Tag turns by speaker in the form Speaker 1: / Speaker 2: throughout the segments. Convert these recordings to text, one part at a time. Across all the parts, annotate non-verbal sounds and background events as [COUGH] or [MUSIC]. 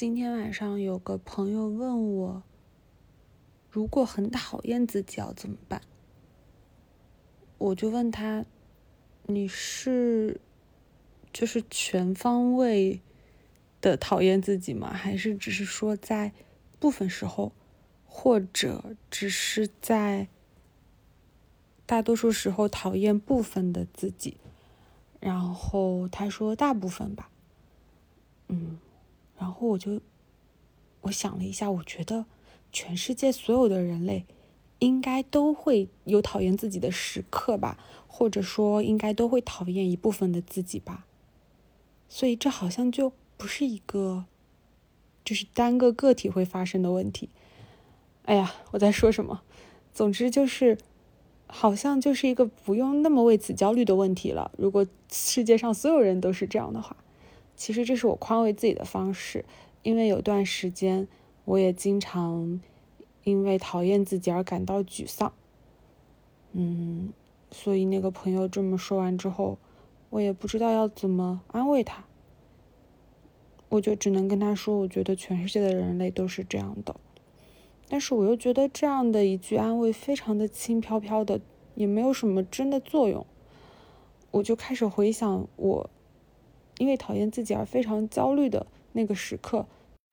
Speaker 1: 今天晚上有个朋友问我，如果很讨厌自己要怎么办？我就问他，你是就是全方位的讨厌自己吗？还是只是说在部分时候，或者只是在大多数时候讨厌部分的自己？然后他说大部分吧，嗯。然后我就，我想了一下，我觉得全世界所有的人类应该都会有讨厌自己的时刻吧，或者说应该都会讨厌一部分的自己吧。所以这好像就不是一个，就是单个个体会发生的问题。哎呀，我在说什么？总之就是，好像就是一个不用那么为此焦虑的问题了。如果世界上所有人都是这样的话。其实这是我宽慰自己的方式，因为有段时间我也经常因为讨厌自己而感到沮丧。嗯，所以那个朋友这么说完之后，我也不知道要怎么安慰他，我就只能跟他说，我觉得全世界的人类都是这样的。但是我又觉得这样的一句安慰非常的轻飘飘的，也没有什么真的作用。我就开始回想我。因为讨厌自己而非常焦虑的那个时刻，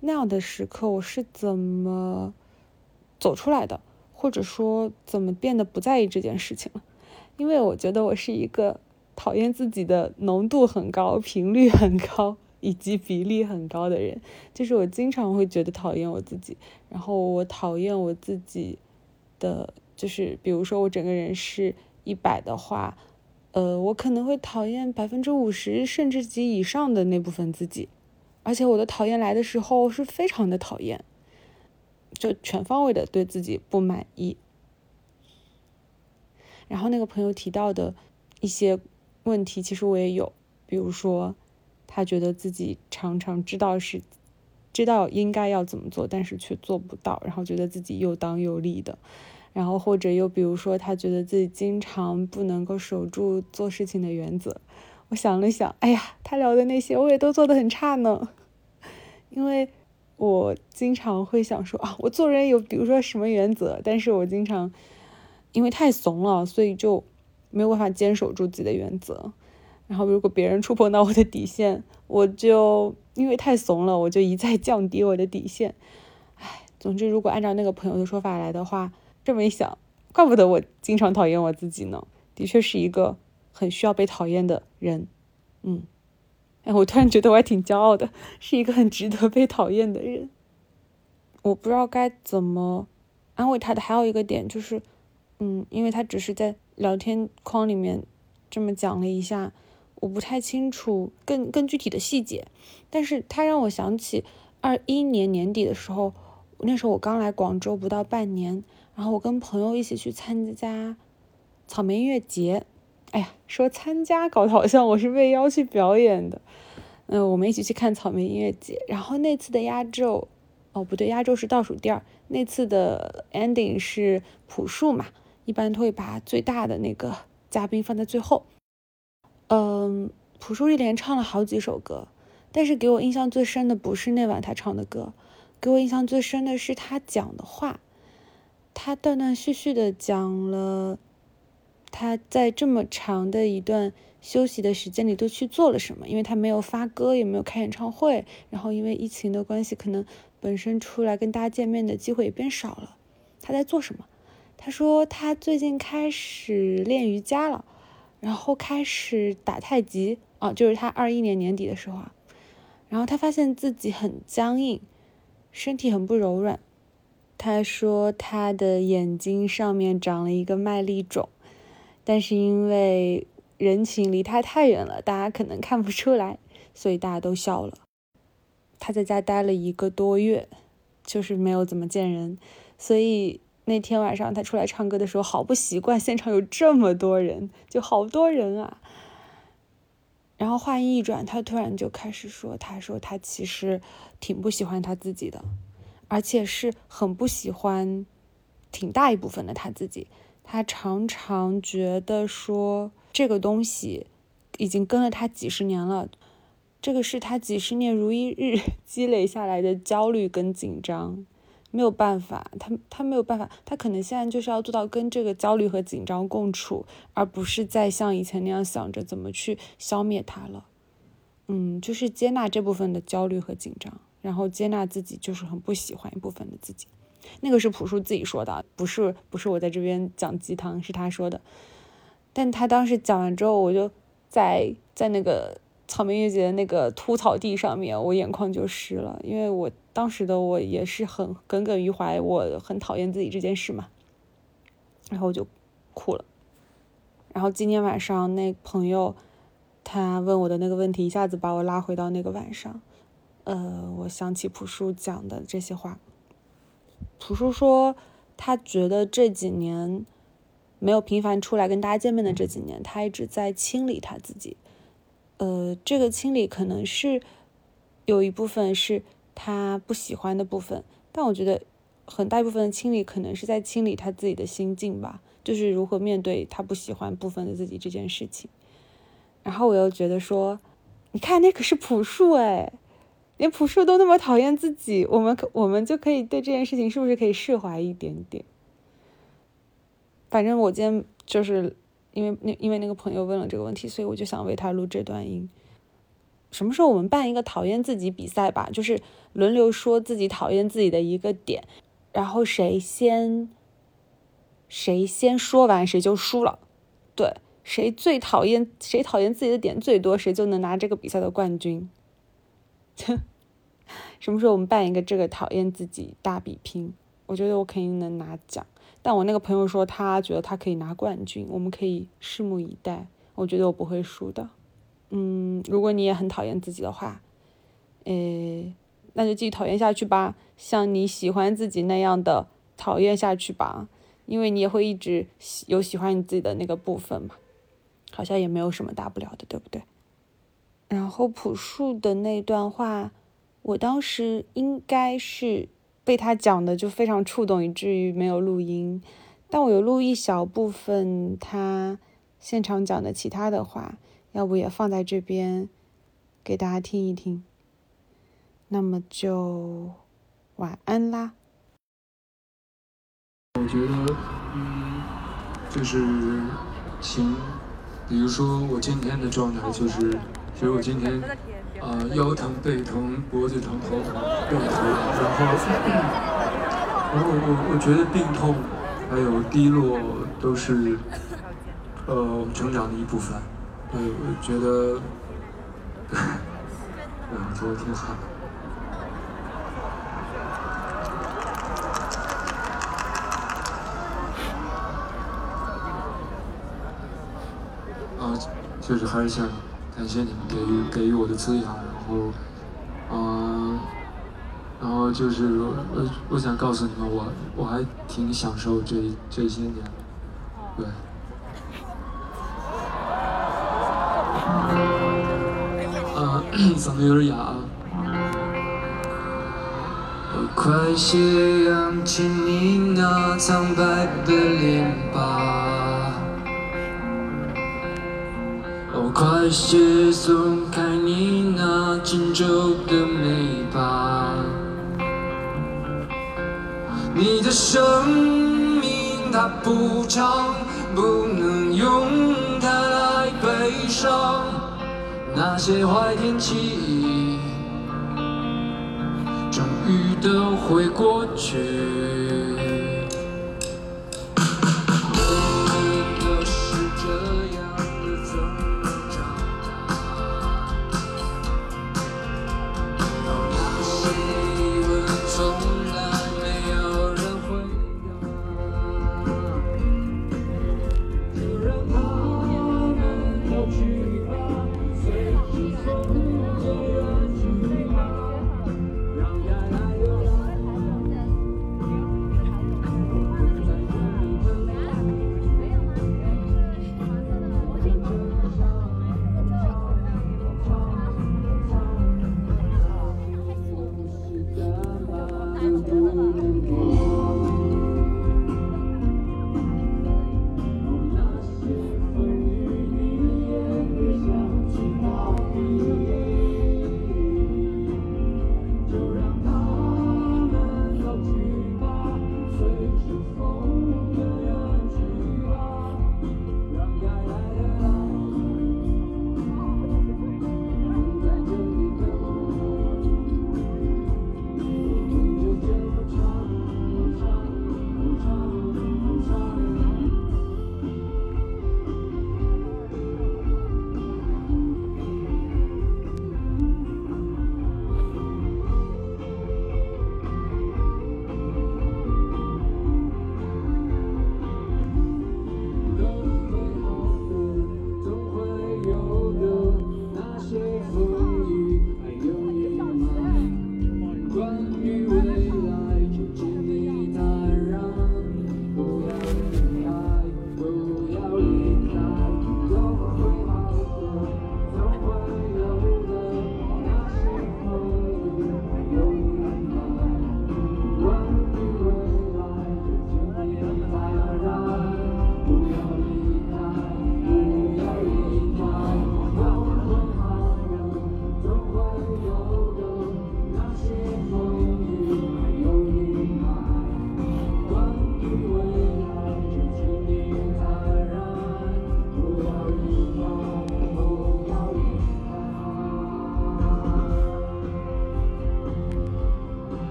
Speaker 1: 那样的时刻我是怎么走出来的，或者说怎么变得不在意这件事情了？因为我觉得我是一个讨厌自己的浓度很高、频率很高以及比例很高的人，就是我经常会觉得讨厌我自己，然后我讨厌我自己的，就是比如说我整个人是一百的话。呃，我可能会讨厌百分之五十甚至及以上的那部分自己，而且我的讨厌来的时候是非常的讨厌，就全方位的对自己不满意。然后那个朋友提到的一些问题，其实我也有，比如说他觉得自己常常知道是知道应该要怎么做，但是却做不到，然后觉得自己又当又立的。然后或者又比如说，他觉得自己经常不能够守住做事情的原则。我想了想，哎呀，他聊的那些我也都做得很差呢。因为我经常会想说啊，我做人有比如说什么原则，但是我经常因为太怂了，所以就没有办法坚守住自己的原则。然后如果别人触碰到我的底线，我就因为太怂了，我就一再降低我的底线。唉，总之如果按照那个朋友的说法来的话。这么一想，怪不得我经常讨厌我自己呢。的确是一个很需要被讨厌的人，嗯，哎，我突然觉得我还挺骄傲的，是一个很值得被讨厌的人。我不知道该怎么安慰他的。还有一个点就是，嗯，因为他只是在聊天框里面这么讲了一下，我不太清楚更更具体的细节。但是他让我想起二一年年底的时候，那时候我刚来广州不到半年。然后我跟朋友一起去参加草莓音乐节，哎呀，说参加搞得好像我是被邀去表演的。嗯，我们一起去看草莓音乐节。然后那次的压轴，哦不对，压轴是倒数第二。那次的 ending 是朴树嘛，一般都会把最大的那个嘉宾放在最后。嗯，朴树一连唱了好几首歌，但是给我印象最深的不是那晚他唱的歌，给我印象最深的是他讲的话。他断断续续的讲了他在这么长的一段休息的时间里都去做了什么，因为他没有发歌，也没有开演唱会，然后因为疫情的关系，可能本身出来跟大家见面的机会也变少了。他在做什么？他说他最近开始练瑜伽了，然后开始打太极啊，就是他二一年年底的时候啊，然后他发现自己很僵硬，身体很不柔软。他说他的眼睛上面长了一个麦粒肿，但是因为人群离他太远了，大家可能看不出来，所以大家都笑了。他在家待了一个多月，就是没有怎么见人，所以那天晚上他出来唱歌的时候，好不习惯，现场有这么多人，就好多人啊。然后话音一转，他突然就开始说：“他说他其实挺不喜欢他自己的。”而且是很不喜欢，挺大一部分的他自己，他常常觉得说这个东西已经跟了他几十年了，这个是他几十年如一日 [LAUGHS] 积累下来的焦虑跟紧张，没有办法，他他没有办法，他可能现在就是要做到跟这个焦虑和紧张共处，而不是再像以前那样想着怎么去消灭它了。嗯，就是接纳这部分的焦虑和紧张，然后接纳自己就是很不喜欢一部分的自己。那个是朴树自己说的，不是不是我在这边讲鸡汤，是他说的。但他当时讲完之后，我就在在那个草莓音乐节的那个秃草地上面，我眼眶就湿了，因为我当时的我也是很耿耿于怀，我很讨厌自己这件事嘛，然后我就哭了。然后今天晚上那朋友。他问我的那个问题，一下子把我拉回到那个晚上。呃，我想起朴树讲的这些话。朴树说，他觉得这几年没有频繁出来跟大家见面的这几年，他一直在清理他自己。呃，这个清理可能是有一部分是他不喜欢的部分，但我觉得很大一部分的清理可能是在清理他自己的心境吧，就是如何面对他不喜欢部分的自己这件事情。然后我又觉得说，你看那可是朴树哎，连朴树都那么讨厌自己，我们可我们就可以对这件事情是不是可以释怀一点点？反正我今天就是因为那因为那个朋友问了这个问题，所以我就想为他录这段音。什么时候我们办一个讨厌自己比赛吧？就是轮流说自己讨厌自己的一个点，然后谁先谁先说完谁就输了，对。谁最讨厌谁讨厌自己的点最多，谁就能拿这个比赛的冠军。[LAUGHS] 什么时候我们办一个这个讨厌自己大比拼？我觉得我肯定能拿奖。但我那个朋友说他觉得他可以拿冠军，我们可以拭目以待。我觉得我不会输的。嗯，如果你也很讨厌自己的话，诶，那就继续讨厌下去吧，像你喜欢自己那样的讨厌下去吧，因为你也会一直喜有喜欢你自己的那个部分嘛。好像也没有什么大不了的，对不对？然后朴树的那段话，我当时应该是被他讲的就非常触动，以至于没有录音。但我有录一小部分他现场讲的其他的话，要不也放在这边给大家听一听。那么就晚安啦。
Speaker 2: 我觉得，嗯，就是行。比如说我今天的状态就是，其实我今天啊腰疼、背疼、脖子疼、头疼、背疼，然后，然后我我觉得病痛还有低落都是呃成长的一部分。对，[LAUGHS] 我觉得，嗯，做的挺好。就是还是想感谢你们给予给予我的滋养，然后，嗯，然后就是我我想告诉你们，我我还挺享受这这些年，对。啊，[COUGHS] 嗓子有点哑。我快些扬起你那苍白的脸吧。快些松开你那紧皱的眉吧，你的生命它不长，不能用它来悲伤。那些坏天气，终于都会过去。Thank you.